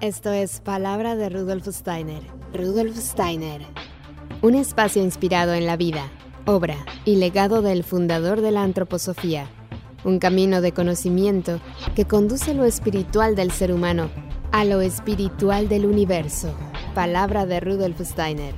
Esto es Palabra de Rudolf Steiner. Rudolf Steiner. Un espacio inspirado en la vida, obra y legado del fundador de la antroposofía. Un camino de conocimiento que conduce lo espiritual del ser humano a lo espiritual del universo. Palabra de Rudolf Steiner.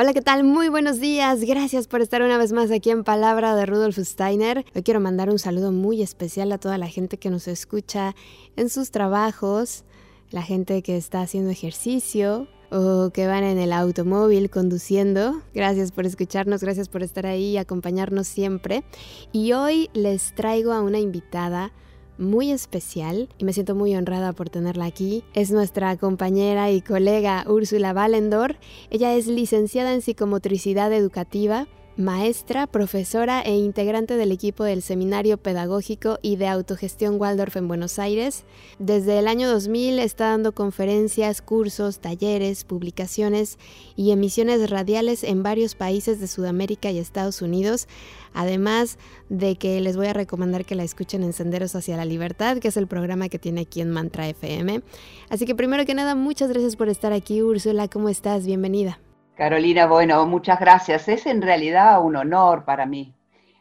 Hola, ¿qué tal? Muy buenos días. Gracias por estar una vez más aquí en Palabra de Rudolf Steiner. Hoy quiero mandar un saludo muy especial a toda la gente que nos escucha en sus trabajos, la gente que está haciendo ejercicio o que van en el automóvil conduciendo. Gracias por escucharnos, gracias por estar ahí y acompañarnos siempre. Y hoy les traigo a una invitada muy especial y me siento muy honrada por tenerla aquí. Es nuestra compañera y colega Úrsula Valendor. Ella es licenciada en psicomotricidad educativa maestra, profesora e integrante del equipo del Seminario Pedagógico y de Autogestión Waldorf en Buenos Aires. Desde el año 2000 está dando conferencias, cursos, talleres, publicaciones y emisiones radiales en varios países de Sudamérica y Estados Unidos, además de que les voy a recomendar que la escuchen en Senderos hacia la Libertad, que es el programa que tiene aquí en Mantra FM. Así que primero que nada, muchas gracias por estar aquí, Úrsula. ¿Cómo estás? Bienvenida. Carolina, bueno, muchas gracias. Es en realidad un honor para mí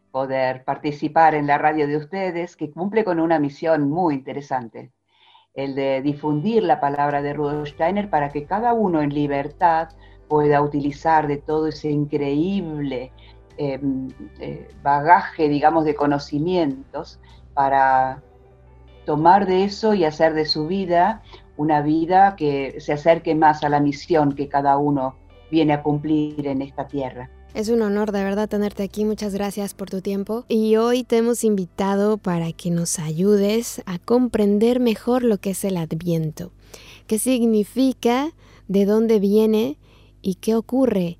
poder participar en la radio de ustedes, que cumple con una misión muy interesante, el de difundir la palabra de Rudolf Steiner para que cada uno en libertad pueda utilizar de todo ese increíble em, eh, bagaje, digamos, de conocimientos para tomar de eso y hacer de su vida una vida que se acerque más a la misión que cada uno viene a cumplir en esta tierra. Es un honor de verdad tenerte aquí, muchas gracias por tu tiempo. Y hoy te hemos invitado para que nos ayudes a comprender mejor lo que es el adviento, qué significa, de dónde viene y qué ocurre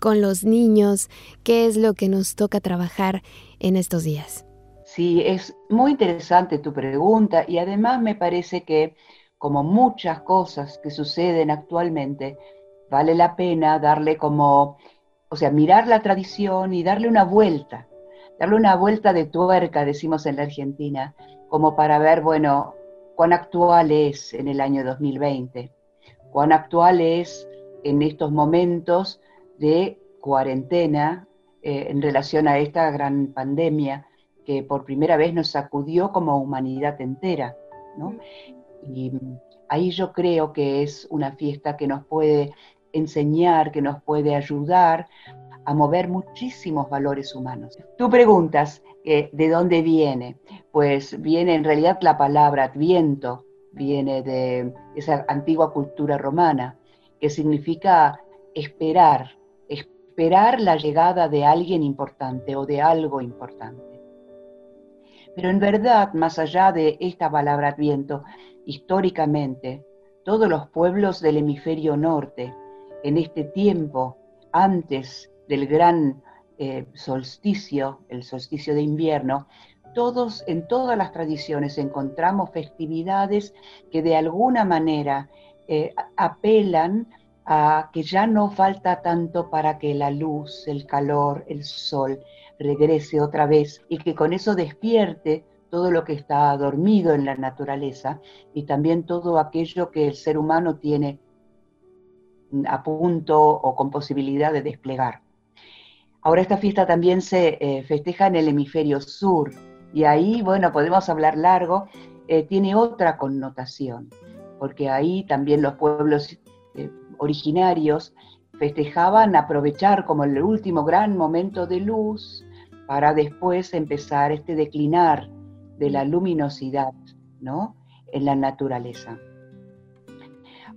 con los niños, qué es lo que nos toca trabajar en estos días. Sí, es muy interesante tu pregunta y además me parece que, como muchas cosas que suceden actualmente, vale la pena darle como, o sea, mirar la tradición y darle una vuelta, darle una vuelta de tuerca, decimos en la Argentina, como para ver, bueno, cuán actual es en el año 2020, cuán actual es en estos momentos de cuarentena eh, en relación a esta gran pandemia que por primera vez nos sacudió como humanidad entera. ¿no? Y ahí yo creo que es una fiesta que nos puede enseñar, que nos puede ayudar a mover muchísimos valores humanos. Tú preguntas, eh, ¿de dónde viene? Pues viene en realidad la palabra adviento, viene de esa antigua cultura romana, que significa esperar, esperar la llegada de alguien importante o de algo importante. Pero en verdad, más allá de esta palabra adviento, históricamente, todos los pueblos del hemisferio norte, en este tiempo, antes del gran eh, solsticio, el solsticio de invierno, todos, en todas las tradiciones encontramos festividades que de alguna manera eh, apelan a que ya no falta tanto para que la luz, el calor, el sol regrese otra vez y que con eso despierte todo lo que está dormido en la naturaleza y también todo aquello que el ser humano tiene a punto o con posibilidad de desplegar. Ahora esta fiesta también se eh, festeja en el hemisferio sur y ahí, bueno, podemos hablar largo, eh, tiene otra connotación, porque ahí también los pueblos eh, originarios festejaban aprovechar como el último gran momento de luz para después empezar este declinar de la luminosidad ¿no? en la naturaleza.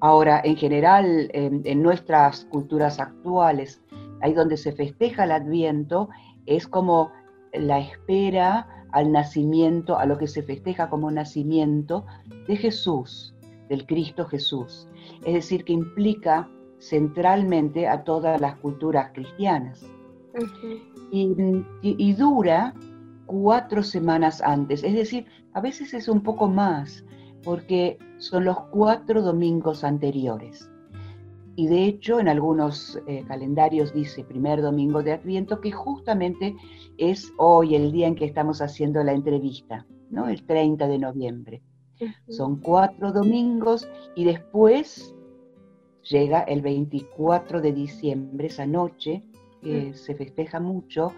Ahora, en general, en, nuestras culturas actuales, ahí donde se festeja el adviento, es como la espera al nacimiento, a lo que se festeja como nacimiento de Jesús, del Cristo Jesús. Es decir, que implica centralmente a todas las culturas cristianas. y, dura cuatro semanas antes, es decir, a veces es un poco más, porque son los cuatro domingos anteriores. Y de hecho, en algunos eh, calendarios dice primer domingo de Adviento, que justamente es hoy el día en que estamos haciendo la entrevista, ¿no? El 30 de noviembre. Son cuatro domingos y después llega el 24 de diciembre, esa noche, que se festeja mucho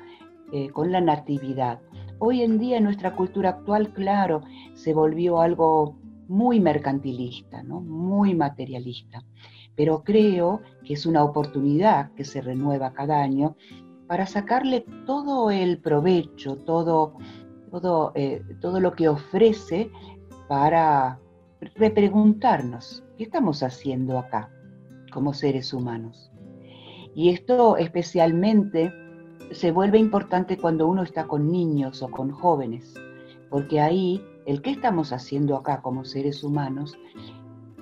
eh, con la natividad. Hoy en día en nuestra cultura actual, claro, se volvió algo muy mercantilista, ¿no? muy materialista, pero creo que es una oportunidad que se renueva cada año para sacarle todo el provecho, todo, todo, eh, todo lo que ofrece para repreguntarnos, ¿qué estamos haciendo acá como seres humanos? Y esto especialmente se vuelve importante cuando uno está con niños o con jóvenes, porque ahí el qué estamos haciendo acá como seres humanos,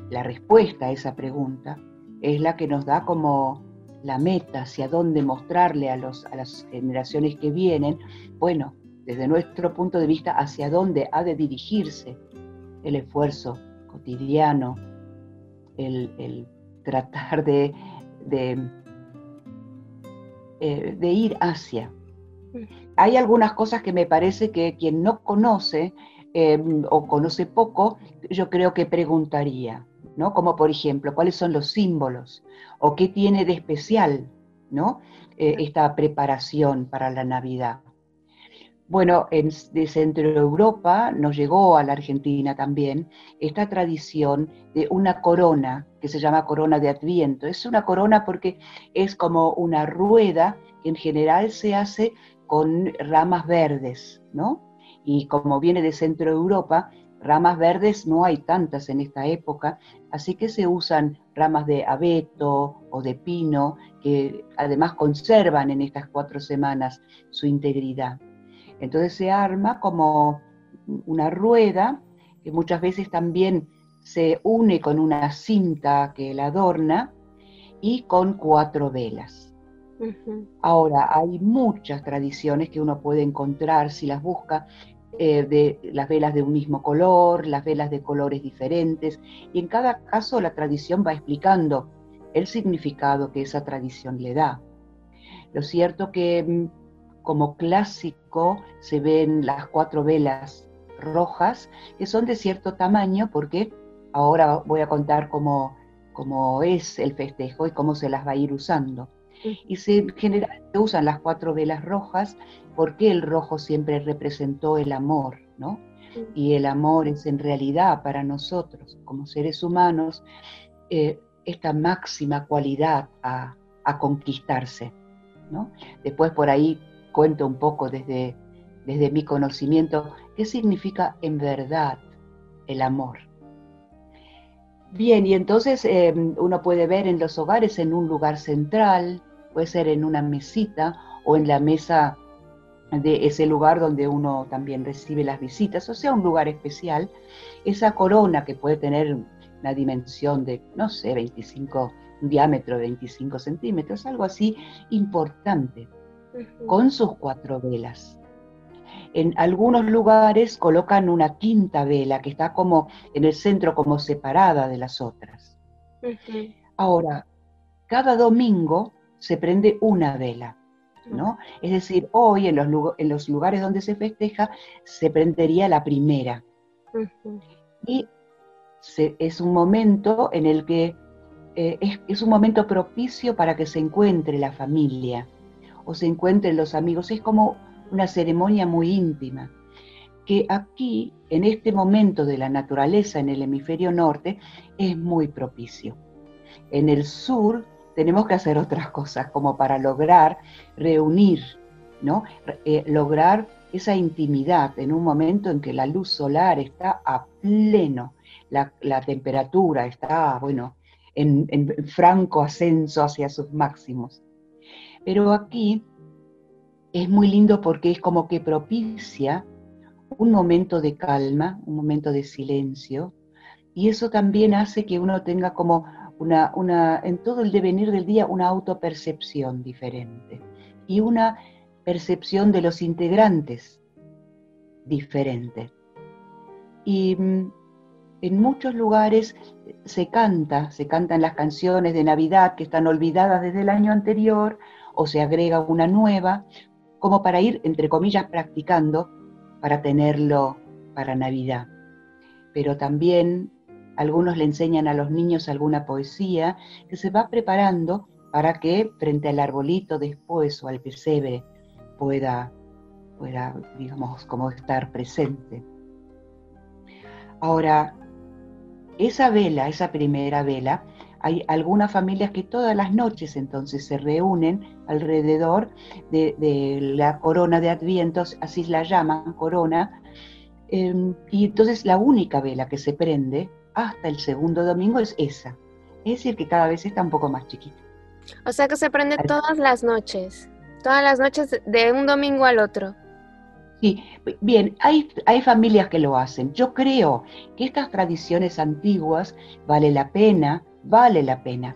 la respuesta a esa pregunta es la que nos da como la meta hacia dónde mostrarle a, los, a las generaciones que vienen, bueno, desde nuestro punto de vista, hacia dónde ha de dirigirse el esfuerzo cotidiano, el, tratar de, eh, de, ir hacia. Hay algunas cosas que me parece que quien no conoce em, o conoce poco, yo creo que preguntaría, ¿no? Como por ejemplo, ¿cuáles son los símbolos? ¿O qué tiene de especial, ¿no? Eh, esta preparación para la Navidad. Bueno, en, de Centro Europa nos llegó a la Argentina también esta tradición de una corona que se llama corona de Adviento. Es una corona porque es como una rueda que en general se hace con ramas verdes, ¿no? Y como viene de Centro Europa, ramas verdes no hay tantas en esta época, así que se usan ramas de abeto o de pino que además conservan en estas cuatro semanas su integridad. Entonces se arma como una rueda que muchas veces también se une con una cinta que la adorna y con cuatro velas. Ahora, hay muchas tradiciones que uno puede encontrar si las busca, eh, de las velas de un mismo color, las velas de colores diferentes, y en cada caso la tradición va explicando el significado que esa tradición le da. Lo cierto que mm, como clásico se ven las cuatro velas rojas, que son de cierto tamaño, porque ahora voy a contar cómo, cómo es el festejo y cómo se las va a ir usando. Y se, en general se usan las cuatro velas rojas porque el rojo siempre representó el amor, ¿no? Y el amor es en realidad para nosotros, como seres humanos, eh, esta máxima cualidad a, a conquistarse, ¿no? Después por ahí cuento un poco desde, desde mi conocimiento qué significa en verdad el amor. Bien, y entonces em, uno puede ver en los hogares en un lugar central, puede ser en una mesita o en la mesa de ese lugar donde uno también recibe las visitas, o sea, un lugar especial, esa corona que puede tener una dimensión de, no sé, 25, un diámetro de 25 centímetros, algo así importante con sus cuatro velas. En algunos lugares colocan una quinta vela que está como en el centro, como separada de las otras. Ahora, cada domingo se prende una vela, ¿no? Es decir, hoy en los, en los lugares donde se festeja se prendería la primera. Y es un momento en el que eh, es, es, un momento propicio para que se encuentre la familia, o se encuentren los amigos. Es como una ceremonia muy íntima, que aquí, en este momento de la naturaleza en el hemisferio norte, es muy propicio. En el sur tenemos que hacer otras cosas como para lograr reunir, ¿no? Eh, lograr esa intimidad en un momento en que la luz solar está a pleno, la, temperatura está, bueno, en, en franco ascenso hacia sus máximos. Pero aquí es muy lindo porque es como que propicia un momento de calma, un momento de silencio, y eso también hace que uno tenga como en todo el devenir del día, una autopercepción diferente y una percepción de los integrantes diferente. Y mm, en muchos lugares se canta, se cantan las canciones de Navidad que están olvidadas desde el año anterior o se agrega una nueva, como para ir, entre comillas, practicando para tenerlo para Navidad. pero también algunos le enseñan a los niños alguna poesía que se va preparando para que frente al arbolito después o al pesebre pueda, pueda digamos, como estar presente. Ahora, esa vela, esa primera vela, hay algunas familias que todas las noches entonces se reúnen alrededor de, la corona de Advientos, así la llaman, corona, em, y entonces la única vela que se prende hasta el segundo domingo es esa. Es decir, que cada vez está un poco más chiquita. O sea que se prende todas las noches, todas las noches de un domingo al otro. Sí, bien, hay, hay familias que lo hacen. Yo creo que estas tradiciones antiguas vale la pena, vale la pena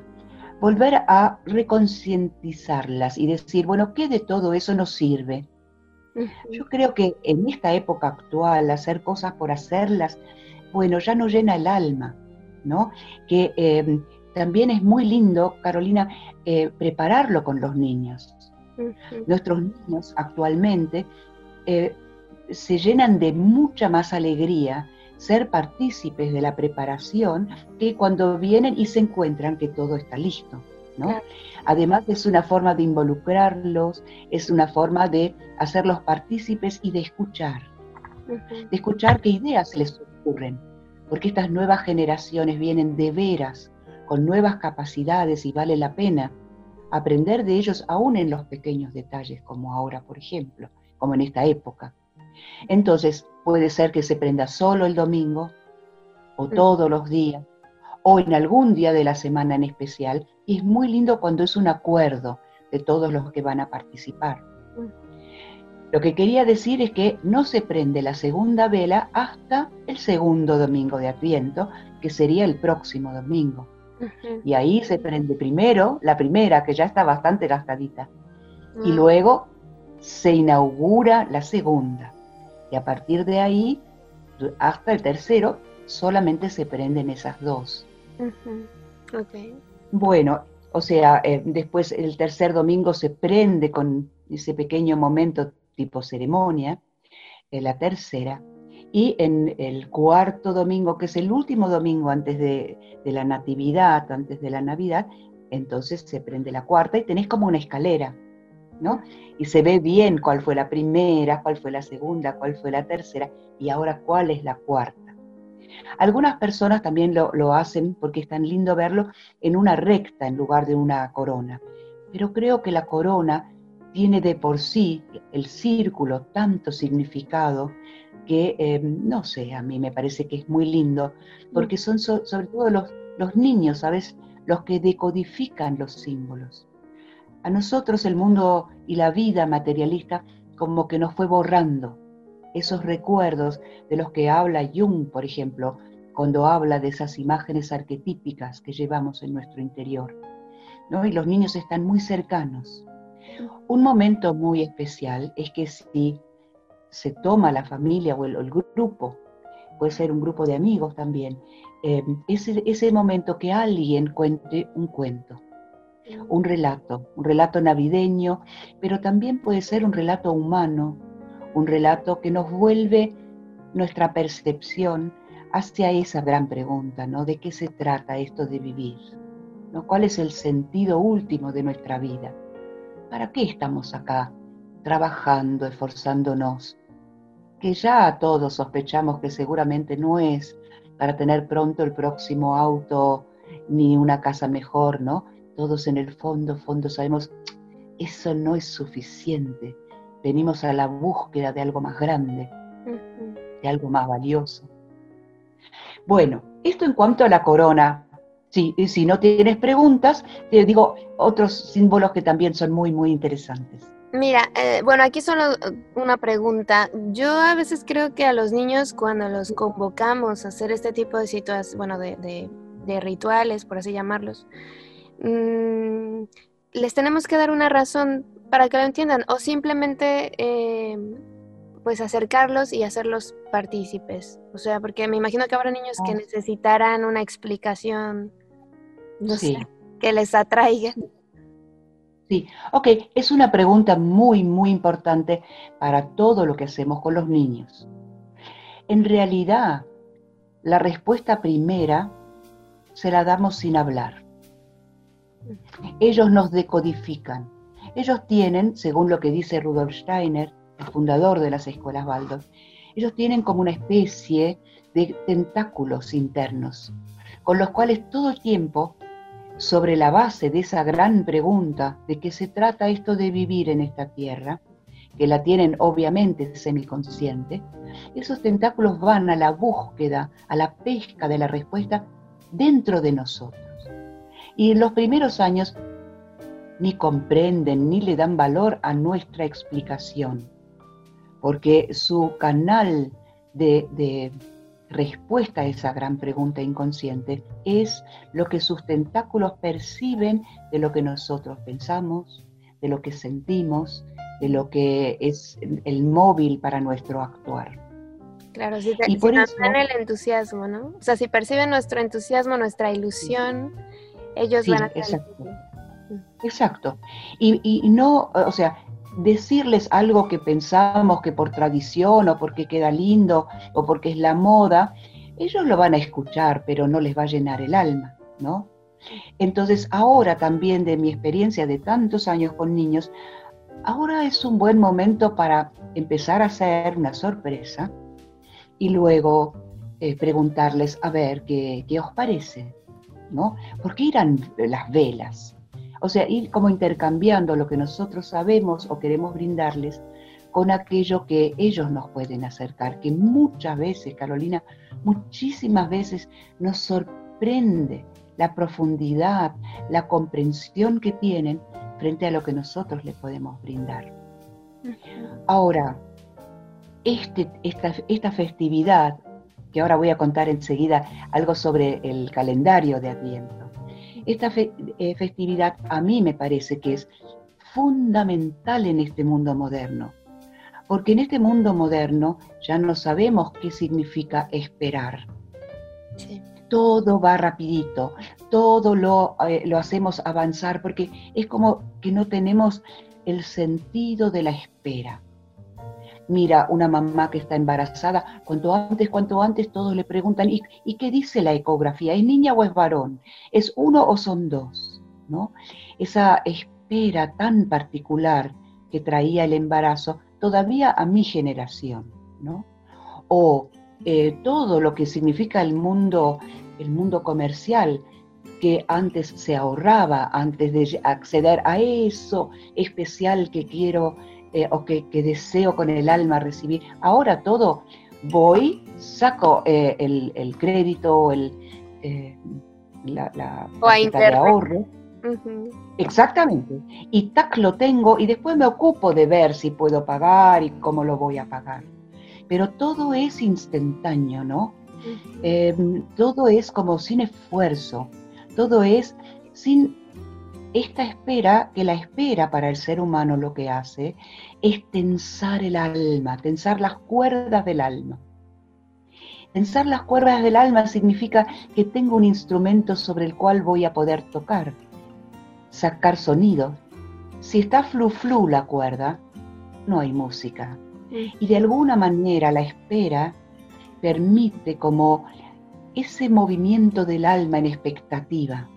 volver a reconcientizarlas y decir, bueno, ¿qué de todo eso nos sirve? Yo creo que en esta época actual, hacer cosas por hacerlas, bueno, ya no llena el alma, ¿no? Que em, también es muy lindo, Carolina, eh, prepararlo con los niños. Nuestros niños actualmente eh, se llenan de mucha más alegría ser partícipes de la preparación que cuando vienen y se encuentran que todo está listo. ¿no? Además es una forma de involucrarlos, es una forma de hacerlos partícipes y de escuchar, de escuchar qué ideas les ocurren, porque estas nuevas generaciones vienen de veras con nuevas capacidades y vale la pena aprender de ellos aún en los pequeños detalles, como ahora, por ejemplo, como en esta época. Entonces, puede ser que se prenda solo el domingo, o mm. todos los días, o en algún día de la semana en especial, y es muy lindo cuando es un acuerdo de todos los que van a participar. Lo que quería decir es que no se prende la segunda vela hasta el segundo domingo de Adviento, que sería el próximo domingo. Y ahí se prende primero la primera, que ya está bastante gastadita, y ah. luego se inaugura la segunda. Y a partir de ahí, hasta el tercero, solamente se prenden esas dos. Bueno, o sea, eh, después el tercer domingo se prende con ese pequeño momento tipo ceremonia, en la tercera, y en el cuarto domingo, que es el último domingo antes de, de, la Natividad, antes de la Navidad, entonces se prende la cuarta y tenés como una escalera, ¿no? Y se ve bien cuál fue la primera, cuál fue la segunda, cuál fue la tercera y ahora cuál es la cuarta. Algunas personas también lo, lo hacen porque es tan lindo verlo en una recta en lugar de una corona, pero creo que la corona tiene de por sí el círculo tanto significado que, eh, no sé, a mí me parece que es muy lindo, porque son sobre todo los, los niños, ¿sabes? Los que decodifican los símbolos. A nosotros el mundo y la vida materialista como que nos fue borrando esos recuerdos de los que habla Jung, por ejemplo, cuando habla de esas imágenes arquetípicas que llevamos en nuestro interior. ¿no? Y los niños están muy cercanos. Un momento muy especial es que si se toma la familia o el, grupo, puede ser un grupo de amigos también, eh, ese, ese momento que alguien cuente un cuento, un relato, un relato navideño, pero también puede ser un relato humano, un relato que nos vuelve nuestra percepción hacia esa gran pregunta, ¿no? ¿De qué se trata esto de vivir? ¿No? ¿Cuál es el sentido último de nuestra vida? ¿Para qué estamos acá, trabajando, esforzándonos? que ya todos sospechamos que seguramente no es para tener pronto el próximo auto ni una casa mejor, ¿no? Todos en el fondo, fondo sabemos, eso no es suficiente. Venimos a la búsqueda de algo más grande, de algo más valioso. Bueno, esto en cuanto a la corona. Sí, si no tienes preguntas, te digo otros símbolos que también son muy, muy interesantes. Mira, eh, bueno, aquí solo eh, una pregunta. Yo a veces creo que a los niños cuando los convocamos a hacer este tipo de situaciones, bueno, de, rituales, por así llamarlos, mm, les tenemos que dar una razón para que lo entiendan o simplemente em, pues acercarlos y hacerlos partícipes. O sea, porque me imagino que habrá niños que ah. necesitarán una explicación, no sé, que les atraiga. Sí, ok, es una pregunta muy, muy importante para todo lo que hacemos con los niños. En realidad, la respuesta primera se la damos sin hablar. Ellos nos decodifican. Ellos tienen, según lo que dice Rudolf Steiner, el fundador de las escuelas Waldorf, ellos tienen como una especie de tentáculos internos, con los cuales todo el tiempo, sobre la base de esa gran pregunta de qué se trata esto de vivir en esta tierra, que la tienen obviamente semiconsciente, esos tentáculos van a la búsqueda, a la pesca de la respuesta dentro de nosotros. Y en los primeros años ni comprenden ni le dan valor a nuestra explicación, porque su canal de, respuesta a esa gran pregunta inconsciente es lo que sus tentáculos perciben de lo que nosotros pensamos, de lo que sentimos, de lo que es el móvil para nuestro actuar. Claro, si, y por eso, el entusiasmo, ¿no? O sea, si perciben nuestro entusiasmo, nuestra ilusión, ellos van a exacto. Exacto. Y, y, no, o sea, decirles algo que pensamos que por tradición o porque queda lindo o porque es la moda, ellos lo van a escuchar, pero no les va a llenar el alma, ¿no? Entonces, ahora también de mi experiencia de tantos años con niños, ahora es un buen momento para empezar a hacer una sorpresa y luego eh, preguntarles, a ver, ¿qué, ¿qué, os parece? ¿No? ¿Por qué irán las velas? O sea, ir como intercambiando lo que nosotros sabemos o queremos brindarles con aquello que ellos nos pueden acercar, que muchas veces, Carolina, muchísimas veces nos sorprende la profundidad, la comprensión que tienen frente a lo que nosotros les podemos brindar. Ahora, este, esta, esta festividad, que ahora voy a contar enseguida algo sobre el calendario de Adviento, esta eh, festividad a mí me parece que es fundamental en este mundo moderno, porque en este mundo moderno ya no sabemos qué significa esperar. Todo va rapidito, todo lo, eh, lo hacemos avanzar, porque es como que no tenemos el sentido de la espera mira una mamá que está embarazada, cuanto antes, cuanto antes todos le preguntan, ¿y, qué dice la ecografía? ¿Es niña o es varón? ¿Es uno o son dos? ¿No? Esa espera tan particular que traía el embarazo todavía a mi generación, ¿no? O eh, todo lo que significa el mundo, el mundo comercial, que antes se ahorraba, antes de acceder a eso especial que quiero eh, o que, deseo con el alma recibir. Ahora todo, voy, saco eh, el, crédito, el, eh, la, la de ahorro. Exactamente. Y tac lo tengo y después me ocupo de ver si puedo pagar y cómo lo voy a pagar. Pero todo es instantáneo, ¿no? Em, todo es como sin esfuerzo, todo es sin esta espera, que la espera para el ser humano lo que hace es tensar el alma, tensar las cuerdas del alma. Tensar las cuerdas del alma significa que tengo un instrumento sobre el cual voy a poder tocar, sacar sonido. Si está flu flu la cuerda, no hay música. Y de alguna manera la espera permite como ese movimiento del alma en expectativa.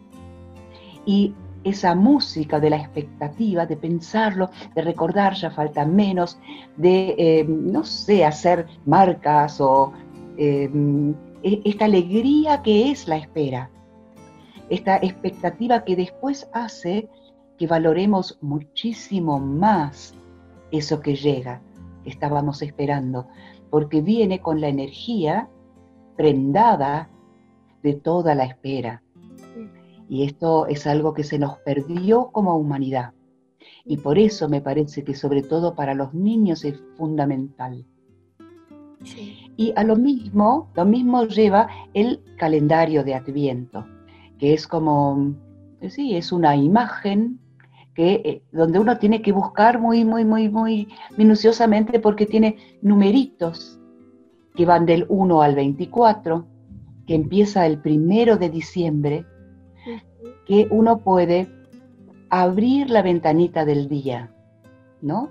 Y esa música de la expectativa, de pensarlo, de recordar, ya falta menos, de, eh, no sé, hacer marcas o em, e, esta alegría que es la espera, esta expectativa que después hace que valoremos muchísimo más eso que llega, que estábamos esperando, porque viene con la energía prendada de toda la espera. Y esto es algo que se nos perdió como humanidad. Y por eso me parece que sobre todo para los niños es fundamental. Y a lo mismo, lo mismo lleva el calendario de Adviento, que es como, sí, es una imagen que, eh, donde uno tiene que buscar muy, muy, muy, muy minuciosamente porque tiene numeritos que van del 1 al 24, que empieza el primero de diciembre que uno puede abrir la ventanita del día, ¿no?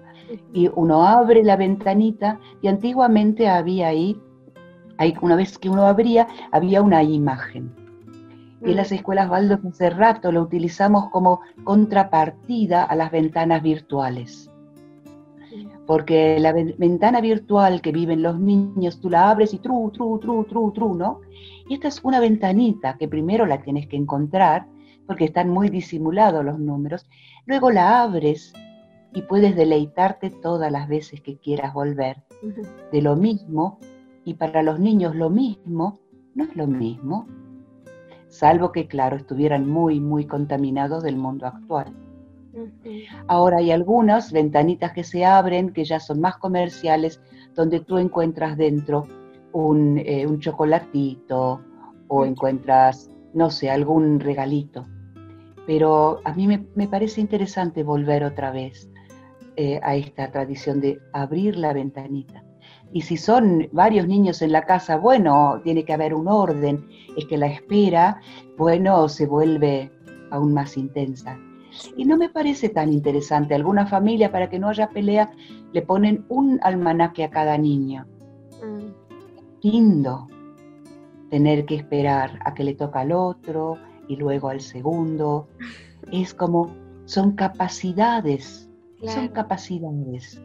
Y uno abre la ventanita y antiguamente había ahí Hay, una vez que uno abría, había una imagen. Y en las escuelas Baldo hace rato lo utilizamos como contrapartida a las ventanas virtuales. Porque la ventana virtual que viven los niños, tú la abres y tru, tru, tru, tru, tru, ¿no? Y esta es una ventanita que primero la tienes que encontrar, porque están muy disimulados los números. Luego la abres y puedes deleitarte todas las veces que quieras volver. De lo mismo, y para los niños lo mismo, no es lo mismo, salvo que, claro, estuvieran muy, muy contaminados del mundo actual. Ahora hay algunas ventanitas que se abren, que ya son más comerciales, donde tú encuentras dentro un, eh, chocolatito o encuentras, no sé, algún regalito. Pero a mí me, parece interesante volver otra vez eh, a esta tradición de abrir la ventanita. Y si son varios niños en la casa, bueno, tiene que haber un orden, es que la espera, bueno, se vuelve aún más intensa. Y no me parece tan interesante. Alguna familia, para que no haya pelea, le ponen un almanaque a cada niño. Mm. Lindo tener que esperar a que le toca al otro y luego al segundo. Es como, son capacidades, son capacidades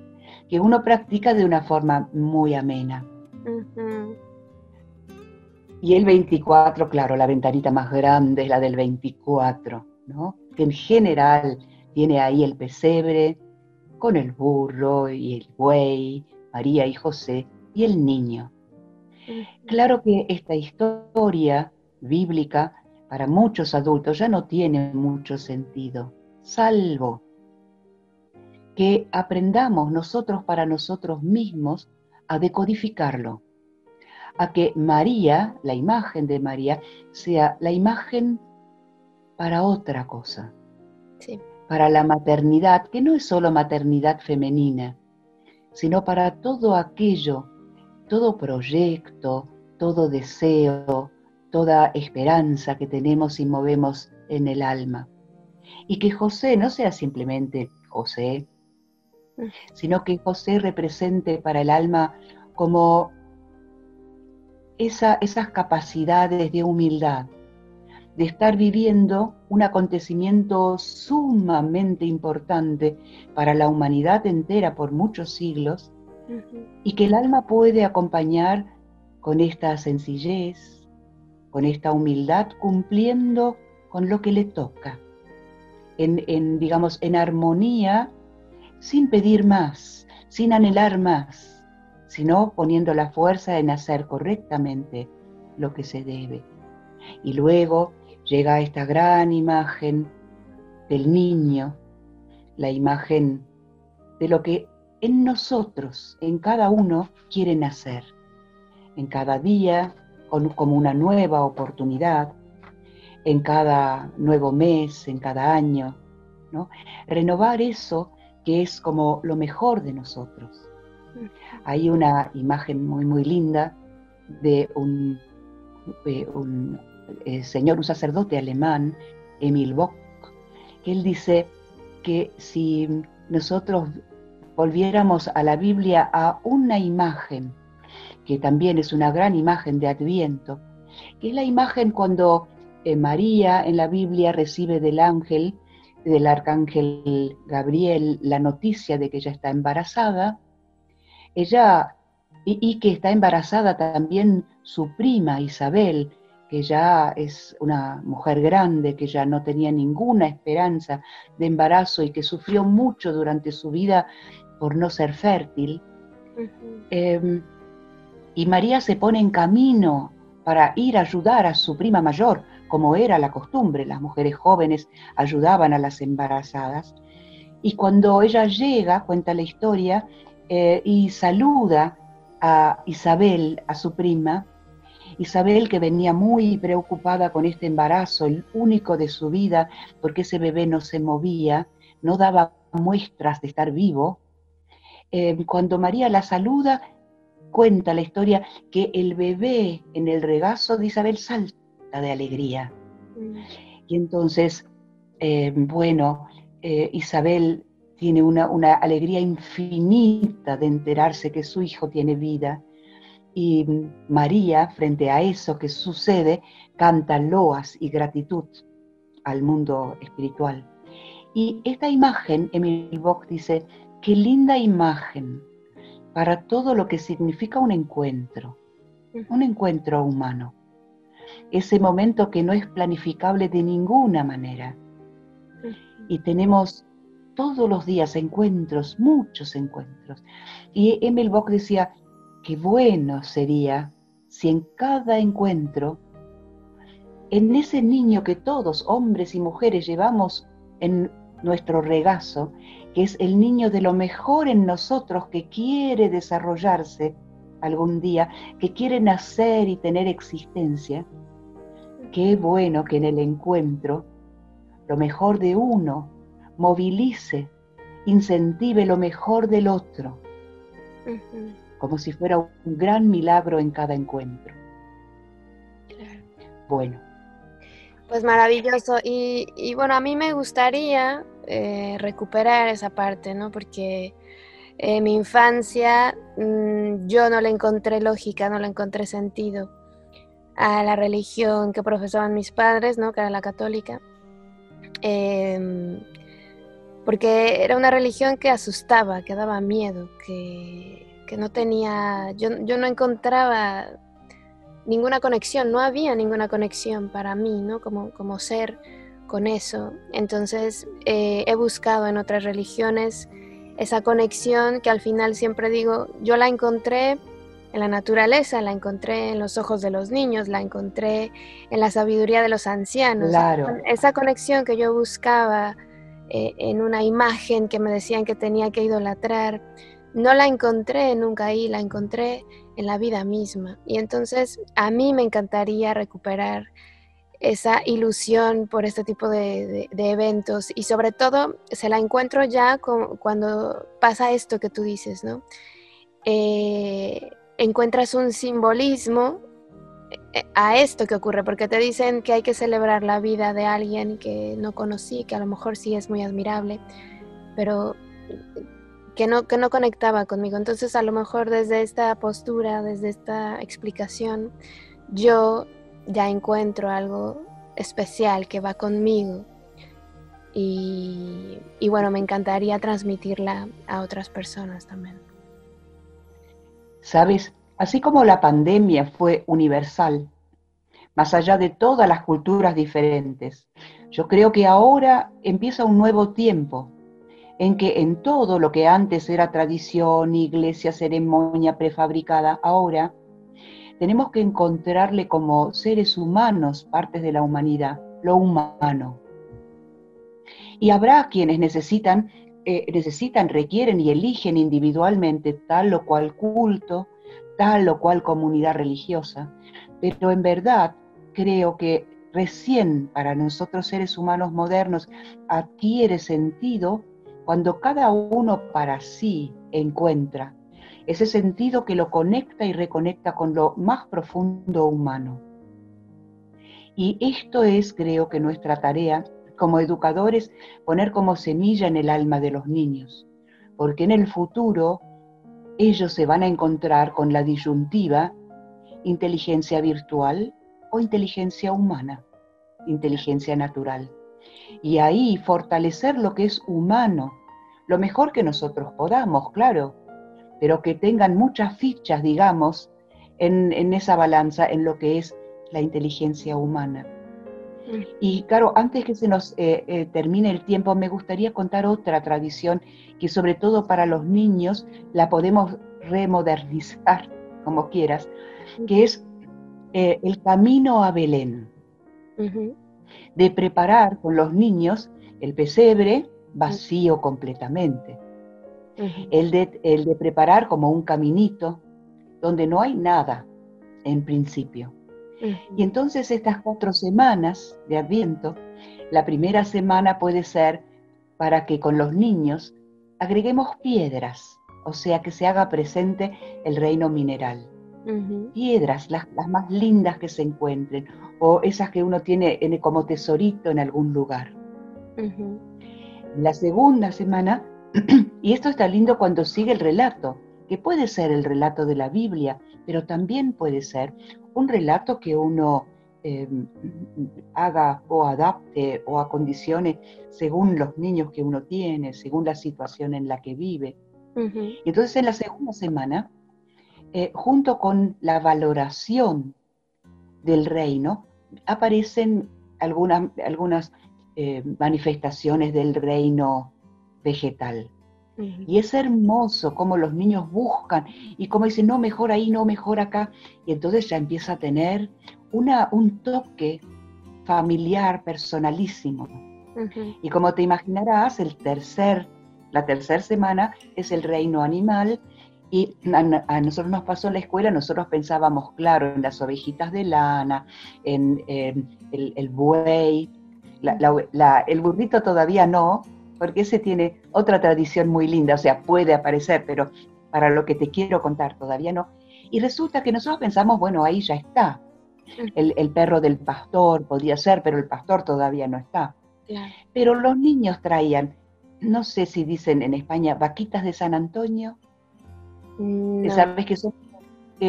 que uno practica de una forma muy amena. Y el 24, claro, la ventanita más grande es la del 24, ¿no? Que en general tiene ahí el pesebre con el burro y el buey, María y José y el niño. Claro que esta historia bíblica para muchos adultos ya no tiene mucho sentido, salvo que aprendamos nosotros para nosotros mismos a decodificarlo, a que María, la imagen de María, sea la imagen para otra cosa, para la maternidad, que no es solo maternidad femenina, sino para todo aquello, todo proyecto, todo deseo, toda esperanza que tenemos y movemos en el alma. Y que José no sea simplemente José, sino que José represente para el alma como esas capacidades de humildad, de estar viviendo un acontecimiento sumamente importante para la humanidad entera por muchos siglos y que el alma puede acompañar con esta sencillez, con esta humildad, cumpliendo con lo que le toca, en digamos, en armonía sin pedir más, sin anhelar más, sino poniendo la fuerza en hacer correctamente lo que se debe. Y luego llega esta gran imagen del niño, la imagen de lo que en nosotros, en cada uno, quieren hacer. En cada día, como una nueva oportunidad, en cada nuevo mes, en cada año, ¿no? Renovar eso que es como lo mejor de nosotros. Hay una imagen muy, muy linda de un, un eh, señor, un sacerdote alemán, Emil Bock, que él dice que si nosotros volviéramos a la Biblia a una imagen, que también es una gran imagen de Adviento, que es la imagen cuando eh, María en la Biblia recibe del ángel del arcángel Gabriel la noticia de que ella está embarazada, ella, y, que está embarazada también su prima Isabel, que ya es una mujer grande, que ya no tenía ninguna esperanza de embarazo y que sufrió mucho durante su vida por no ser fértil. Y María se pone en camino para ir a ayudar a su prima mayor, como era la costumbre, las mujeres jóvenes ayudaban a las embarazadas. Y cuando ella llega, cuenta la historia, eh, y saluda a Isabel, a su prima, Isabel que venía muy preocupada con este embarazo, el único de su vida, porque ese bebé no se movía, no daba muestras de estar vivo, eh, cuando María la saluda, cuenta la historia que el bebé en el regazo de Isabel salta de alegría. Mm. Y entonces, eh, bueno, eh, Isabel tiene una, alegría infinita de enterarse que su hijo tiene vida Y María, frente a eso que sucede, canta loas y gratitud al mundo espiritual. Y esta imagen, Emil Bock dice, qué linda imagen para todo lo que significa un encuentro, un encuentro humano. Ese momento que no es planificable de ninguna manera. Y tenemos todos los días encuentros, muchos encuentros. Y Emil Bock decía, qué bueno sería si en cada encuentro, en ese niño que todos, hombres y mujeres, llevamos en nuestro regazo, que es el niño de lo mejor en nosotros que quiere desarrollarse algún día, que quiere nacer y tener existencia, qué bueno que en el encuentro lo mejor de uno movilice, incentive lo mejor del otro, como si fuera un gran milagro en cada encuentro. Bueno. Pues maravilloso. Y, bueno, a mí me gustaría eh, recuperar esa parte, ¿no? Porque en mi infancia mm, yo no le encontré lógica, no le encontré sentido a la religión que profesaban mis padres, ¿no? Que era la católica. Em, porque era una religión que asustaba, que daba miedo, que, no tenía, yo, no encontraba ninguna conexión, no había ninguna conexión para mí, ¿no? Como, como ser con eso. Entonces eh, he buscado en otras religiones esa conexión que al final siempre digo, yo la encontré en la naturaleza, la encontré en los ojos de los niños, la encontré en la sabiduría de los ancianos. Claro. Esa conexión que yo buscaba eh, en una imagen que me decían que tenía que idolatrar, no la encontré nunca ahí, la encontré en la vida misma. Y entonces a mí me encantaría recuperar esa ilusión por este tipo de, eventos y sobre todo se la encuentro ya cuando pasa esto que tú dices, ¿no? Eh, encuentras un simbolismo eh, a esto que ocurre, porque te dicen que hay que celebrar la vida de alguien que no conocí, que a lo mejor sí es muy admirable, pero que no, que no conectaba conmigo. Entonces a lo mejor desde esta postura, desde esta explicación, yo ya encuentro algo especial que va conmigo. Y, bueno, me encantaría transmitirla a otras personas también. Sabes, Así como la pandemia fue universal, más allá de todas las culturas diferentes, yo creo que ahora empieza un nuevo tiempo en que en todo lo que antes era tradición, iglesia, ceremonia prefabricada, ahora tenemos que encontrarle como seres humanos, partes de la humanidad, lo humano. Y habrá quienes necesitan, eh, necesitan, requieren y eligen individualmente tal o cual culto, tal o cual comunidad religiosa, pero en verdad creo que recién para nosotros seres humanos modernos adquiere sentido cuando cada uno para sí encuentra ese sentido que lo conecta y reconecta con lo más profundo humano. Y esto es, creo que nuestra tarea como educadores, poner como semilla en el alma de los niños, porque en el futuro ellos se van a encontrar con la disyuntiva inteligencia virtual o inteligencia humana, inteligencia natural. Y ahí fortalecer lo que es humano, lo mejor que nosotros podamos, claro, pero que tengan muchas fichas, digamos, en, esa balanza, en lo que es la inteligencia humana. Y claro, antes que se nos eh, eh, termine el tiempo, me gustaría contar otra tradición que sobre todo para los niños la podemos remodernizar, como quieras, que es eh, el camino a Belén. De preparar con los niños el pesebre vacío completamente. El, de, el de preparar como un caminito donde no hay nada en principio. Y entonces estas cuatro semanas de Adviento, la primera semana puede ser para que con los niños agreguemos piedras, o sea, que se haga presente el reino mineral. Piedras, las, más lindas que se encuentren, o esas que uno tiene como tesorito en algún lugar. La segunda semana, y esto está lindo cuando sigue el relato, que puede ser el relato de la Biblia, pero también puede ser un relato que uno eh, haga o adapte o acondicione según los niños que uno tiene, según la situación en la que vive. Entonces en la segunda semana, eh, junto con la valoración del reino, aparecen algunas, algunas eh, manifestaciones del reino vegetal. Y es hermoso cómo los niños buscan y cómo dicen, no, mejor ahí, no, mejor acá. Y entonces ya empieza a tener una, un toque familiar, personalísimo. Y como te imaginarás, el tercer, la tercera semana es el reino animal. Y a, nosotros nos pasó en la escuela, nosotros pensábamos, claro, en las ovejitas de lana, en, el, buey, el burrito todavía no, porque ese tiene otra tradición muy linda, o sea, puede aparecer, pero para lo que te quiero contar todavía no. Y resulta que nosotros pensamos, bueno, ahí ya está. El, perro del pastor podía ser, pero el pastor todavía no está. Pero los niños traían, no sé si dicen en España, vaquitas de San Antonio. Mm, ¿Sabes que son,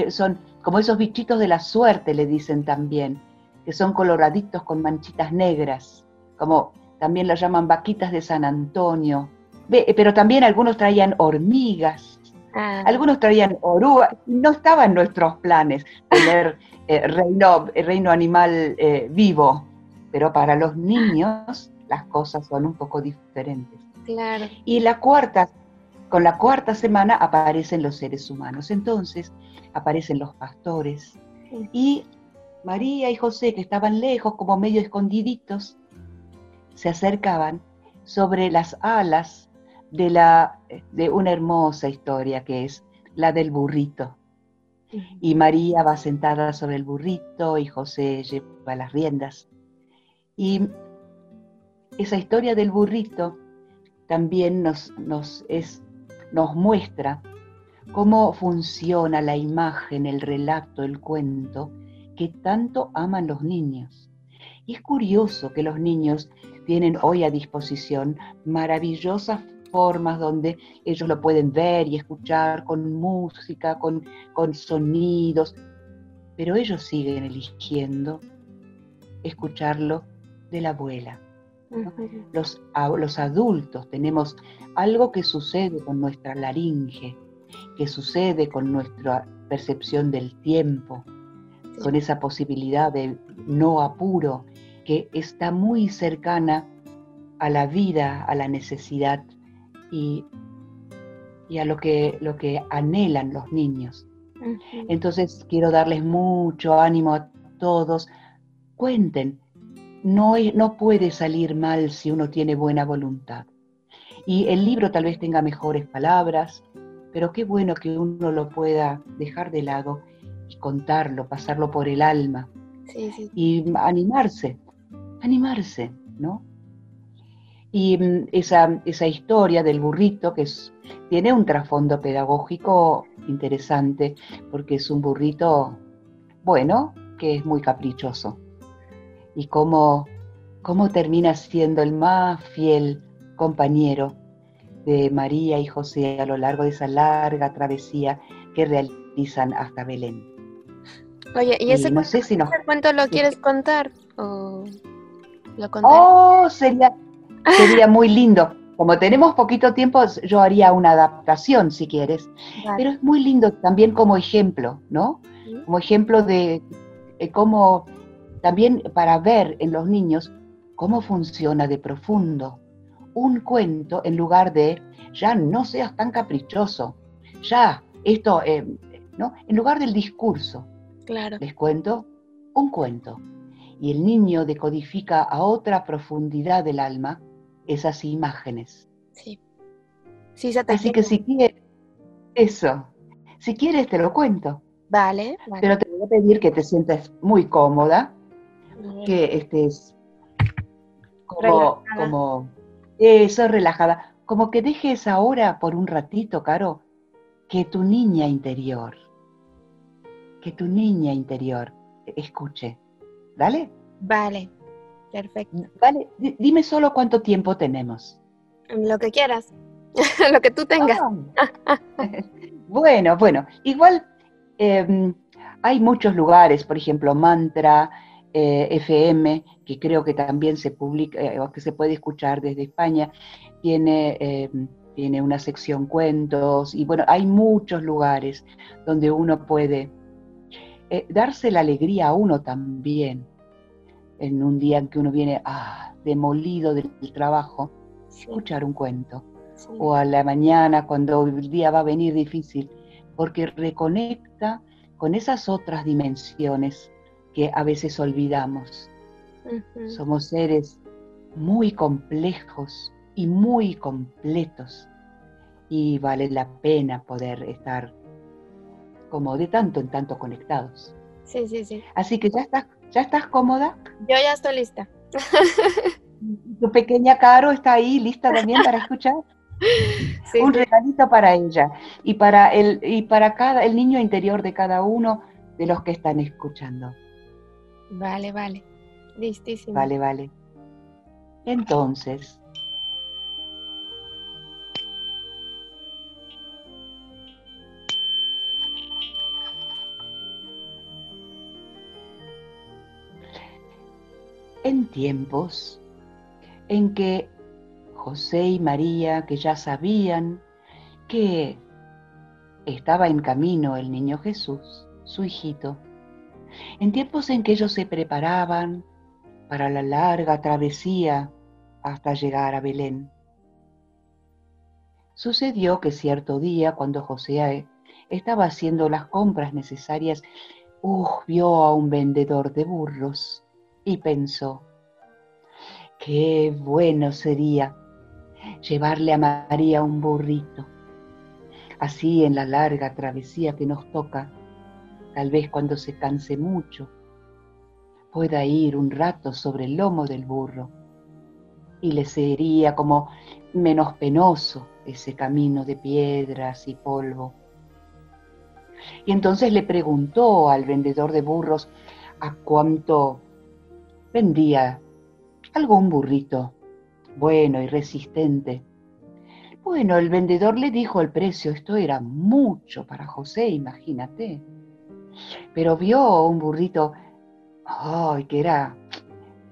son como esos bichitos de la suerte, le dicen también, que son coloraditos con manchitas negras, como también las llaman vaquitas de San Antonio, pero también algunos traían hormigas, ah. algunos traían orugas, no estaba en nuestros planes tener eh, reino, reino, animal eh, vivo, pero para los niños las cosas son un poco diferentes. Claro. Y la cuarta, con la cuarta semana aparecen los seres humanos, entonces aparecen los pastores y María y José, que estaban lejos, como medio escondiditos, se acercaban sobre las alas de, la, de una hermosa historia que es la del burrito. Y María va sentada sobre el burrito y José lleva las riendas. Y esa historia del burrito también nos, nos, es, nos muestra cómo funciona la imagen, el relato, el cuento que tanto aman los niños. Y es curioso que los niños tienen hoy a disposición maravillosas formas donde ellos lo pueden ver y escuchar con música, con, con sonidos, pero ellos siguen eligiendo escucharlo de la abuela. los, los adultos tenemos algo que sucede con nuestra laringe, que sucede con nuestra percepción del tiempo, con esa posibilidad de no apuro que está muy cercana a la vida, a la necesidad y, a lo que, lo que anhelan los niños. Entonces quiero darles mucho ánimo a todos. Cuenten, no, no puede salir mal si uno tiene buena voluntad. Y el libro tal vez tenga mejores palabras, pero qué bueno que uno lo pueda dejar de lado y contarlo, pasarlo por el alma y animarse, animarse, ¿no? Y mm, esa, esa historia del burrito, que tiene un trasfondo pedagógico interesante, porque es un burrito, bueno, que es muy caprichoso. Y cómo, cómo termina siendo el más fiel compañero de María y José a lo largo de esa larga travesía que realizan hasta Belén. Oye, ¿y ese, cuento, lo quieres contar? ¿O lo Oh, sería, sería muy lindo. Como tenemos poquito tiempo, yo haría una adaptación si quieres. Pero es muy lindo también como ejemplo, ¿no? Como ejemplo de cómo, también para ver en los niños cómo funciona de profundo un cuento en lugar de, ya no seas tan caprichoso, ya, esto, eh, ¿no? En lugar del discurso. Claro. Les cuento un cuento. Y el niño decodifica a otra profundidad del alma esas imágenes. Sí. sí Así que si quieres, eso, si quieres te lo cuento. Vale, Pero te voy a pedir que te sientas muy cómoda, que estés como, como eso, relajada, como que dejes ahora por un ratito, Caro, que tu niña interior que tu niña interior escuche. ¿Dale? Vale, perfecto. Vale, dime solo cuánto tiempo tenemos. Lo que quieras, lo que tú tengas. Ah. Bueno, bueno, igual em, hay muchos lugares, por ejemplo, Mantra, eh, FM, que creo que también se publica, eh, o que se puede escuchar desde España, tiene, em, tiene una sección cuentos, y bueno, hay muchos lugares donde uno puede eh, darse la alegría a uno también, en un día en que uno viene ah, demolido del trabajo, escuchar un cuento. O a la mañana cuando el día va a venir difícil, porque reconecta con esas otras dimensiones que a veces olvidamos. Somos seres muy complejos y muy completos y vale la pena poder estar como de tanto en tanto conectados. Sí, sí, sí. Así que ya estás, ya estás cómoda. Yo ya estoy lista. Tu pequeña Caro está ahí lista también para escuchar. un regalito para ella y para el y para cada el niño interior de cada uno de los que están escuchando. Vale, vale. Listísimo. Vale, vale. Entonces, en tiempos en que José y María, que ya sabían que estaba en camino el niño Jesús, su hijito, en tiempos en que ellos se preparaban para la larga travesía hasta llegar a Belén. Sucedió que cierto día, cuando José estaba haciendo las compras necesarias, uh, vio a un vendedor de burros y pensó, qué bueno sería llevarle a María un burrito. Así en la larga travesía que nos toca, tal vez cuando se canse mucho, pueda ir un rato sobre el lomo del burro y le sería como menos penoso ese camino de piedras y polvo. Y entonces le preguntó al vendedor de burros a cuánto vendía algún burrito bueno y resistente. Bueno, el vendedor le dijo el precio, esto era mucho para José, imagínate. Pero vio un burrito, ay, que era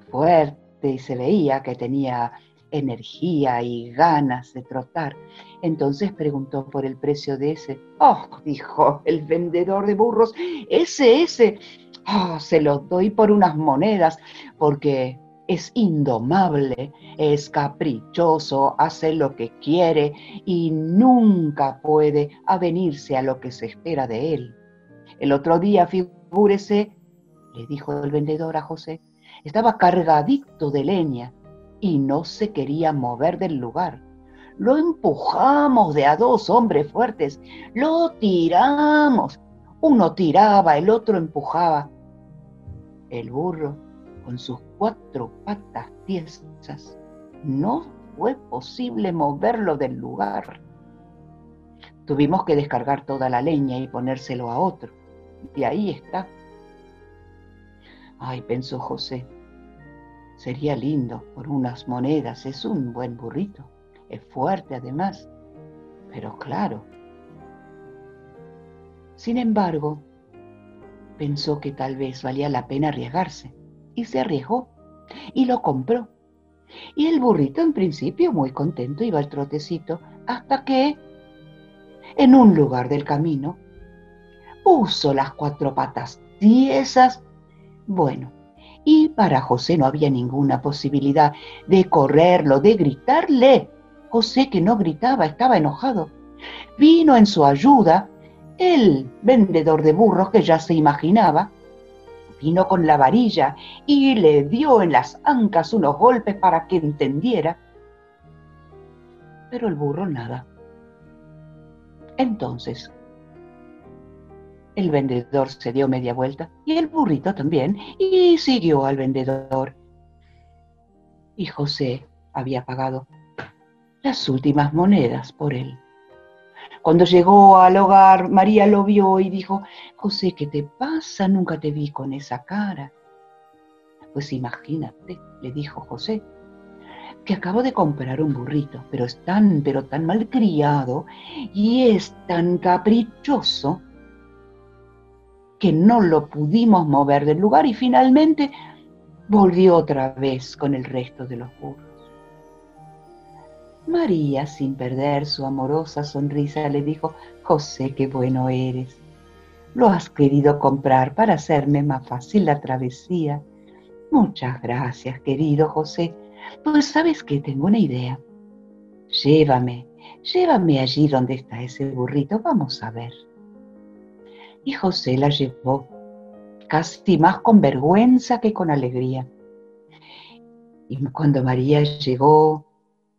fuerte y se veía que tenía energía y ganas de trotar. Entonces preguntó por el precio de ese. Oh, dijo el vendedor de burros, ese, ese, oh, se lo doy por unas monedas, porque es indomable, es caprichoso, hace lo que quiere y nunca puede avenirse a lo que se espera de él. El otro día, figúrese, le dijo el vendedor a José, estaba cargadito de leña y no se quería mover del lugar. Lo empujamos de a dos hombres fuertes, lo tiramos. Uno tiraba, el otro empujaba. El burro con sus cuatro patas tiesas, no fue posible moverlo del lugar. Tuvimos que descargar toda la leña y ponérselo a otro. Y ahí está. Ay, pensó José, sería lindo por unas monedas, es un buen burrito, es fuerte además, pero claro. Sin embargo, pensó que tal vez valía la pena arriesgarse y se arriesgó y lo compró. Y el burrito en principio muy contento iba al trotecito hasta que en un lugar del camino puso las cuatro patas tiesas. Bueno, y para José no había ninguna posibilidad de correrlo, de gritarle. José que no gritaba, estaba enojado. Vino en su ayuda el vendedor de burros que ya se imaginaba vino con la varilla y le dio en las ancas unos golpes para que entendiera. Pero el burro nada. Entonces, el vendedor se dio media vuelta y el burrito también y siguió al vendedor. Y José había pagado las últimas monedas por él. Cuando llegó al hogar, María lo vio y dijo, José, ¿qué te pasa? Nunca te vi con esa cara. Pues imagínate, le dijo José, que acabo de comprar un burrito, pero es tan, pero tan malcriado y es tan caprichoso que no lo pudimos mover del lugar y finalmente volvió otra vez con el resto de los burros. María, sin perder su amorosa sonrisa, le dijo, José, qué bueno eres. Lo has querido comprar para hacerme más fácil la travesía. Muchas gracias, querido José. Pues sabes que tengo una idea. Llévame, llévame allí donde está ese burrito, vamos a ver. Y José la llevó, casi más con vergüenza que con alegría. Y cuando María llegó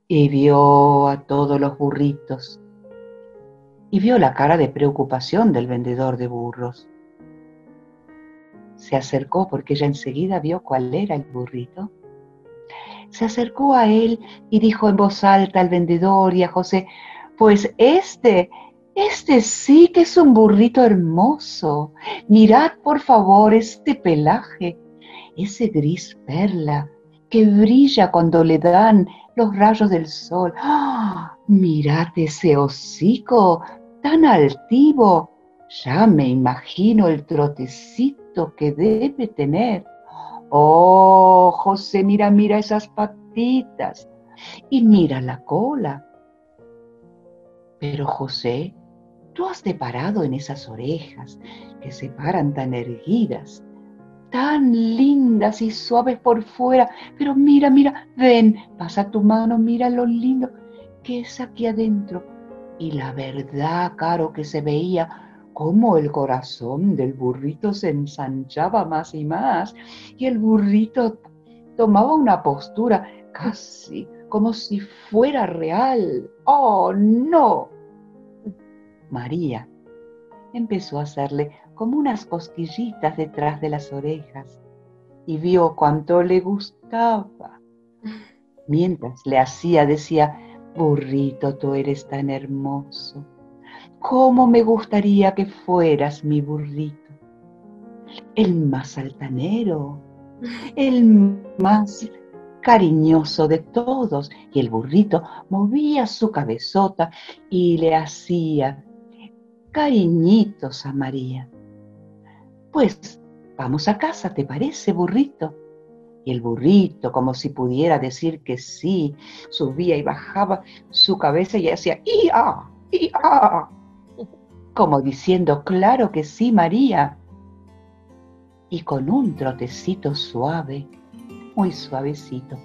y vio a todos los burritos, y vio la cara de preocupación del vendedor de burros, se acercó porque ella enseguida vio cuál era el burrito. Se acercó a él y dijo en voz alta al vendedor y a José, pues este, este sí que es un burrito hermoso. Mirad por favor este pelaje, ese gris perla que brilla cuando le dan los rayos del sol. ¡Ah! Mirad ese hocico tan altivo. Ya me imagino el trotecito que debe tener. Oh, José, mira, mira esas patitas y mira la cola. Pero José, tú has deparado en esas orejas que se paran tan erguidas, tan lindas y suaves por fuera. Pero mira, mira, ven, pasa tu mano, mira lo lindo que es aquí adentro. Y la verdad, Caro, que se veía cómo el corazón del burrito se ensanchaba más y más y el burrito tomaba una postura casi como si fuera real. ¡Oh, no! María empezó a hacerle como unas cosquillitas detrás de las orejas y vio cuánto le gustaba. Mientras le hacía, decía, burrito, tú eres tan hermoso cómo me gustaría que fueras mi burrito, el más altanero, el más cariñoso de todos. Y el burrito movía su cabezota y le hacía cariñitos a María. Pues vamos a casa, ¿te parece, burrito? Y el burrito, como si pudiera decir que sí, subía y bajaba su cabeza y hacía ¡ia! ¡ia! como diciendo, claro que sí, María. Y con un trotecito suave, muy suavecito,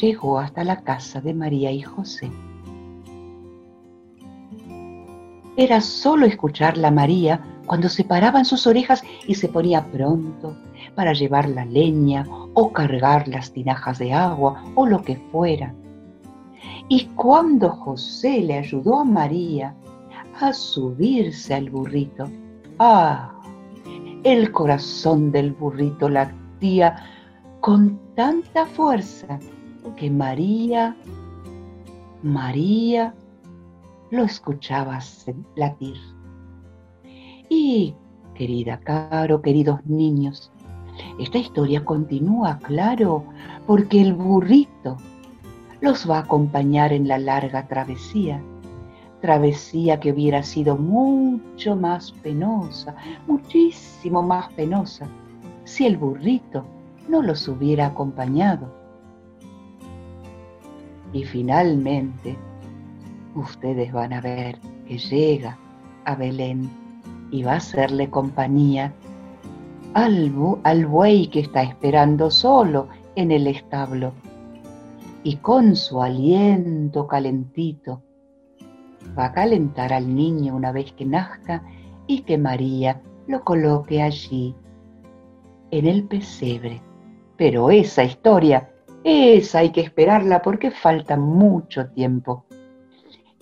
llegó hasta la casa de María y José. Era solo escucharla María cuando se paraban sus orejas y se ponía pronto para llevar la leña o cargar las tinajas de agua o lo que fuera. Y cuando José le ayudó a María a subirse al burrito. ¡Ah! El corazón del burrito latía con tanta fuerza que María, María lo escuchaba latir. Y, querida Caro, queridos niños, esta historia continúa, claro, porque el burrito los va a acompañar en la larga travesía. Travesía que hubiera sido mucho más penosa, muchísimo más penosa, si el burrito no los hubiera acompañado. Y finalmente, ustedes van a ver que llega a Belén y va a hacerle compañía al, al buey que está esperando solo en el establo. Y con su aliento calentito, va a calentar al niño una vez que nazca y que María lo coloque allí, en el pesebre. Pero esa historia, esa hay que esperarla porque falta mucho tiempo.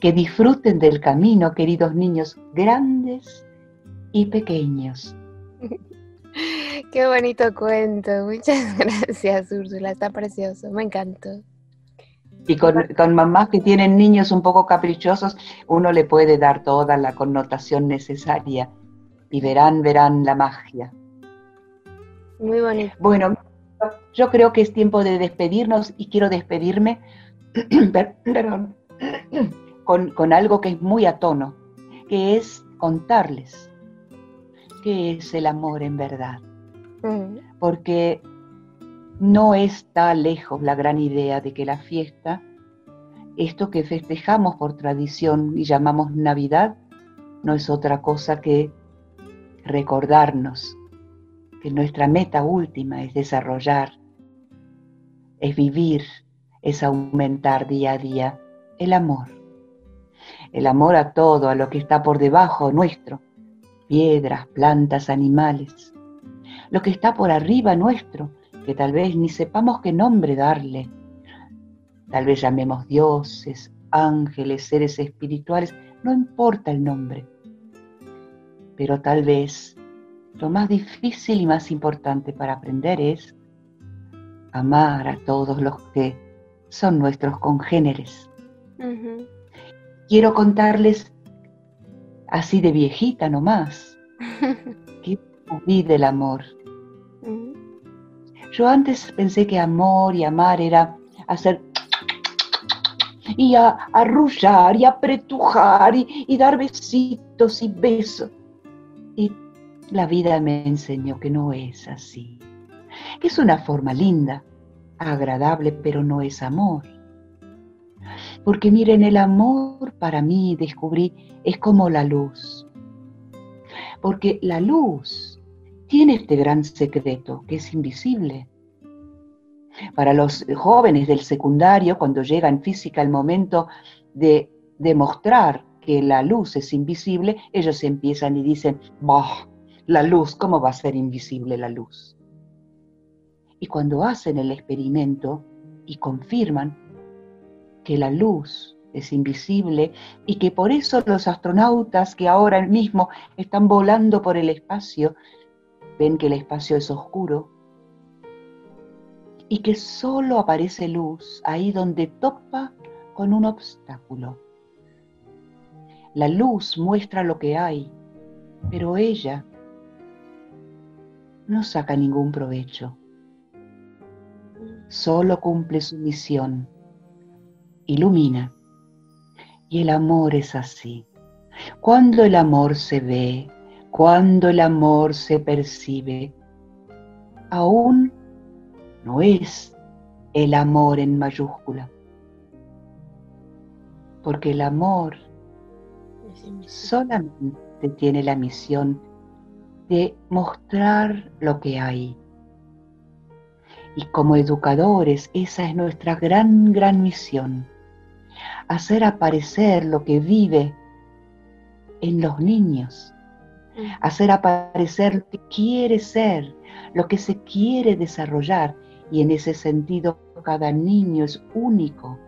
Que disfruten del camino, queridos niños grandes y pequeños. Qué bonito cuento. Muchas gracias, Úrsula. Está precioso. Me encantó. Y con, mamás que tienen niños un poco caprichosos, uno le puede dar toda la connotación necesaria y verán, verán la magia. Muy bonito. Bueno, yo creo que es tiempo de despedirnos y quiero despedirme, perdón, con, con algo que es muy a tono, que es contarles qué es el amor en verdad. Mm. Porque no está lejos la gran idea de que la fiesta, esto que festejamos por tradición y llamamos Navidad, no es otra cosa que recordarnos que nuestra meta última es desarrollar, es vivir, es aumentar día a día el amor. El amor a todo, a lo que está por debajo nuestro, piedras, plantas, animales. Lo que está por arriba nuestro, que tal vez ni sepamos qué nombre darle. Tal vez llamemos dioses, ángeles, seres espirituales, no importa el nombre. Pero tal vez lo más difícil y más importante para aprender es amar a todos los que son nuestros congéneres. Quiero contarles así de viejita nomás, que vi del amor. Yo antes pensé que amor y amar era hacer y arrullar y apretujar y, y dar besitos y besos. Y la vida me enseñó que no es así. Es una forma linda, agradable, pero no es amor. Porque miren, el amor para mí, descubrí, es como la luz. Porque la luz tiene este gran secreto que es invisible. Para los jóvenes del secundario, cuando llega en física el momento de demostrar que la luz es invisible, ellos empiezan y dicen, bah, la luz, ¿cómo va a ser invisible la luz? Y cuando hacen el experimento y confirman que la luz es invisible y que por eso los astronautas que ahora mismo están volando por el espacio ven que el espacio es oscuro y que solo aparece luz ahí donde topa con un obstáculo. La luz muestra lo que hay, pero ella no saca ningún provecho. Solo cumple su misión ilumina. Y el amor es así. Cuando el amor se ve, cuando el amor se percibe, aún no es el amor en mayúscula. Porque el amor solamente tiene la misión de mostrar lo que hay. Y como educadores, esa es nuestra gran, gran misión hacer aparecer lo que vive en los niños, mm. hacer aparecer lo que quiere ser, lo que se quiere desarrollar, y en ese sentido cada niño es único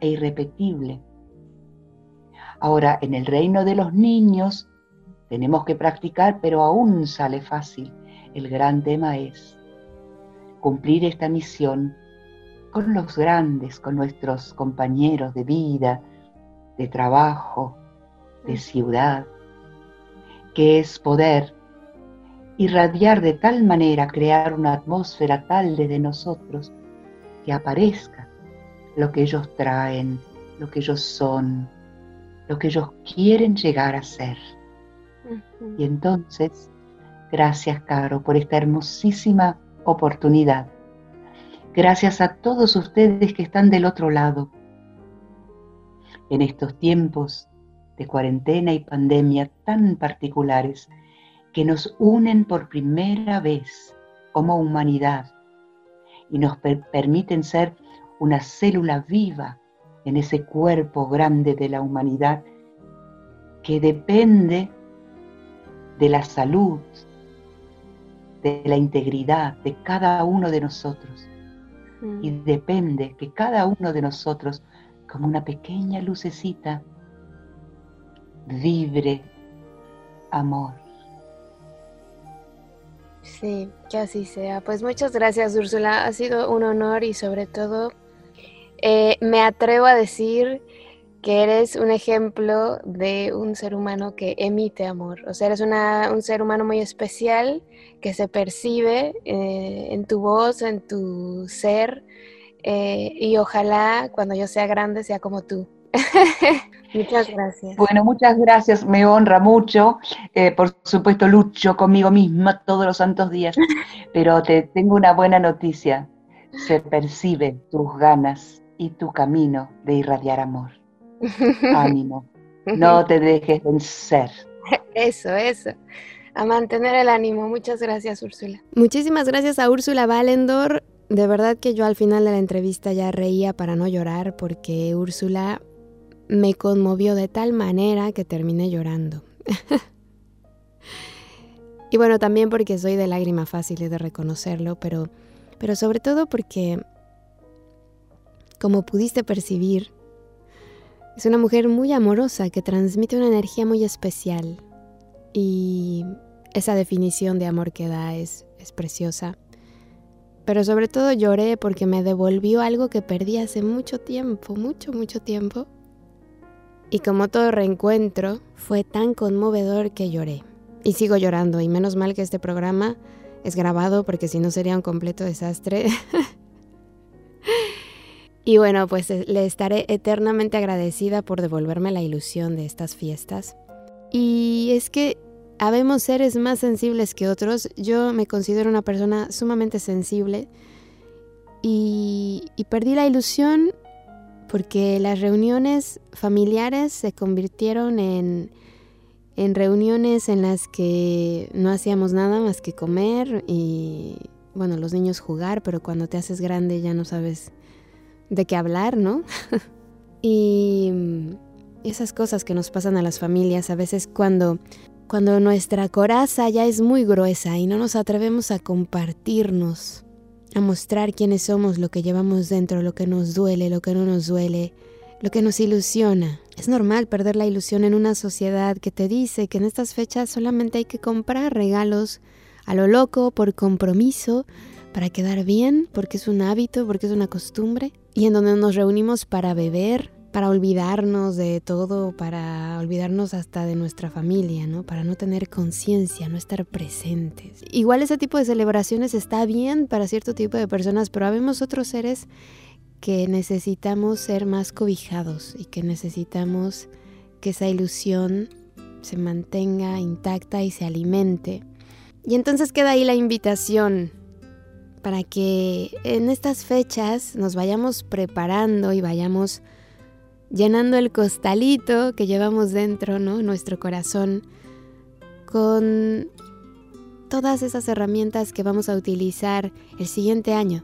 e irrepetible. Ahora, en el reino de los niños tenemos que practicar, pero aún sale fácil. El gran tema es cumplir esta misión con los grandes, con nuestros compañeros de vida, de trabajo, de mm. ciudad, que es poder irradiar de tal manera, crear una atmósfera tal desde nosotros, que aparezca lo que ellos traen, lo que ellos son, lo que ellos quieren llegar a ser. Y entonces, gracias, Caro, por esta hermosísima oportunidad Gracias a todos ustedes que están del otro lado. En estos tiempos de cuarentena y pandemia tan particulares que nos unen por primera vez como humanidad y nos permiten ser una célula viva en ese cuerpo grande de la humanidad que depende de la salud, de la integridad de cada uno de nosotros y depende que cada uno de nosotros, como una pequeña lucecita, vibre amor. Sí, que así sea. Pues muchas gracias, Úrsula. Ha sido un honor y sobre todo eh, me atrevo a decir que eres un ejemplo de un ser humano que emite amor. O sea, eres un ser humano muy especial que se percibe eh, en tu voz, en tu ser. Eh, y ojalá cuando yo sea grande sea como tú. muchas gracias. Bueno, muchas gracias, me honra mucho. Eh, por supuesto, lucho conmigo misma todos los santos días, pero te tengo una buena noticia. Se percibe tus ganas y tu camino de irradiar amor. Ánimo, no te dejes vencer. Eso, eso. A mantener el ánimo. Muchas gracias, Úrsula. Muchísimas gracias a Úrsula Valendor. De verdad que yo al final de la entrevista ya reía para no llorar porque Úrsula me conmovió de tal manera que terminé llorando. y bueno, también porque soy de lágrima fácil de reconocerlo, pero, pero sobre todo porque, como pudiste percibir, es una mujer muy amorosa que transmite una energía muy especial y esa definición de amor que da es, es preciosa. Pero sobre todo lloré porque me devolvió algo que perdí hace mucho tiempo, mucho, mucho tiempo. Y como todo reencuentro, fue tan conmovedor que lloré. Y sigo llorando, y menos mal que este programa es grabado porque si no sería un completo desastre. Y bueno, pues eh, le estaré eternamente agradecida por devolverme la ilusión de estas fiestas. Y es que habemos seres más sensibles que otros. Yo me considero una persona sumamente sensible y, perdí la ilusión porque las reuniones familiares se convirtieron en, en reuniones en las que no hacíamos nada más que comer y, bueno, los niños jugar, pero cuando te haces grande ya no sabes de qué hablar, ¿no? y esas cosas que nos pasan a las familias, a veces cuando, cuando nuestra coraza ya es muy gruesa y no nos atrevemos a compartirnos, a mostrar quiénes somos, lo que llevamos dentro, lo que nos duele, lo que no nos duele, lo que nos ilusiona. Es normal perder la ilusión en una sociedad que te dice que en estas fechas solamente hay que comprar regalos a lo loco, por compromiso, para quedar bien, porque es un hábito, porque es una costumbre, y en donde nos reunimos para beber, para olvidarnos de todo, para olvidarnos hasta de nuestra familia, ¿no? Para no tener conciencia, no estar presentes. Igual ese tipo de celebraciones está bien para cierto tipo de personas, pero habemos otros seres que necesitamos ser más cobijados y que necesitamos que esa ilusión se mantenga intacta y se alimente. Y entonces queda ahí la invitación para que en estas fechas nos vayamos preparando y vayamos llenando el costalito que llevamos dentro, ¿no? Nuestro corazón con todas esas herramientas que vamos a utilizar el siguiente año,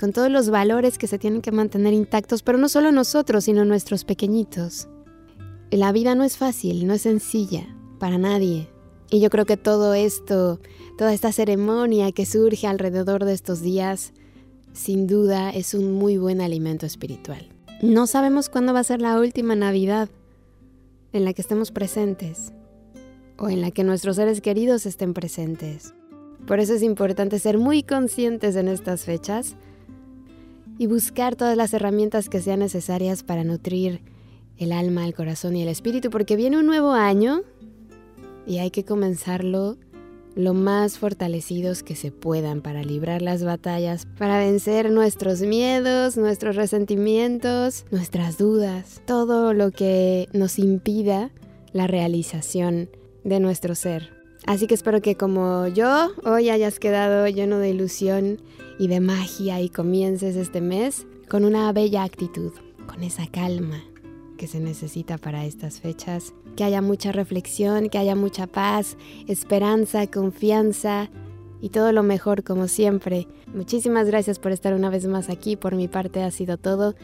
con todos los valores que se tienen que mantener intactos, pero no solo nosotros, sino nuestros pequeñitos. La vida no es fácil, no es sencilla para nadie. Y yo creo que todo esto Toda esta ceremonia que surge alrededor de estos días, sin duda, es un muy buen alimento espiritual. No sabemos cuándo va a ser la última Navidad en la que estemos presentes o en la que nuestros seres queridos estén presentes. Por eso es importante ser muy conscientes en estas fechas y buscar todas las herramientas que sean necesarias para nutrir el alma, el corazón y el espíritu, porque viene un nuevo año y hay que comenzarlo lo más fortalecidos que se puedan para librar las batallas, para vencer nuestros miedos, nuestros resentimientos, nuestras dudas, todo lo que nos impida la realización de nuestro ser. Así que espero que como yo hoy hayas quedado lleno de ilusión y de magia y comiences este mes con una bella actitud, con esa calma que se necesita para estas fechas que haya mucha reflexión, que haya mucha paz, esperanza, confianza y todo lo mejor como siempre. Muchísimas gracias por estar una vez más aquí. Por mi parte ha sido todo.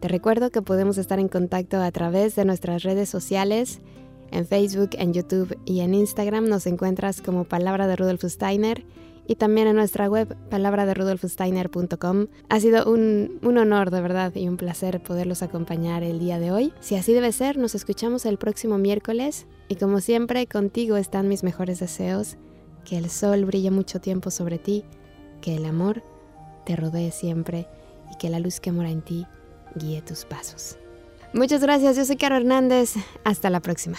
Te recuerdo que podemos estar en contacto a través de nuestras redes sociales. En Facebook, en YouTube y en Instagram nos encuentras como Palabra de Rudolf Steiner y también en nuestra web palabraderudolfsteiner.com. Ha sido un, un honor de verdad y un placer poderlos acompañar el día de hoy. Si así debe ser, nos escuchamos el próximo miércoles y como siempre contigo están mis mejores deseos, que el sol brille mucho tiempo sobre ti, que el amor te rodee siempre y que la luz que mora en ti guíe tus pasos. Muchas gracias, yo soy Caro Hernández. Hasta la próxima.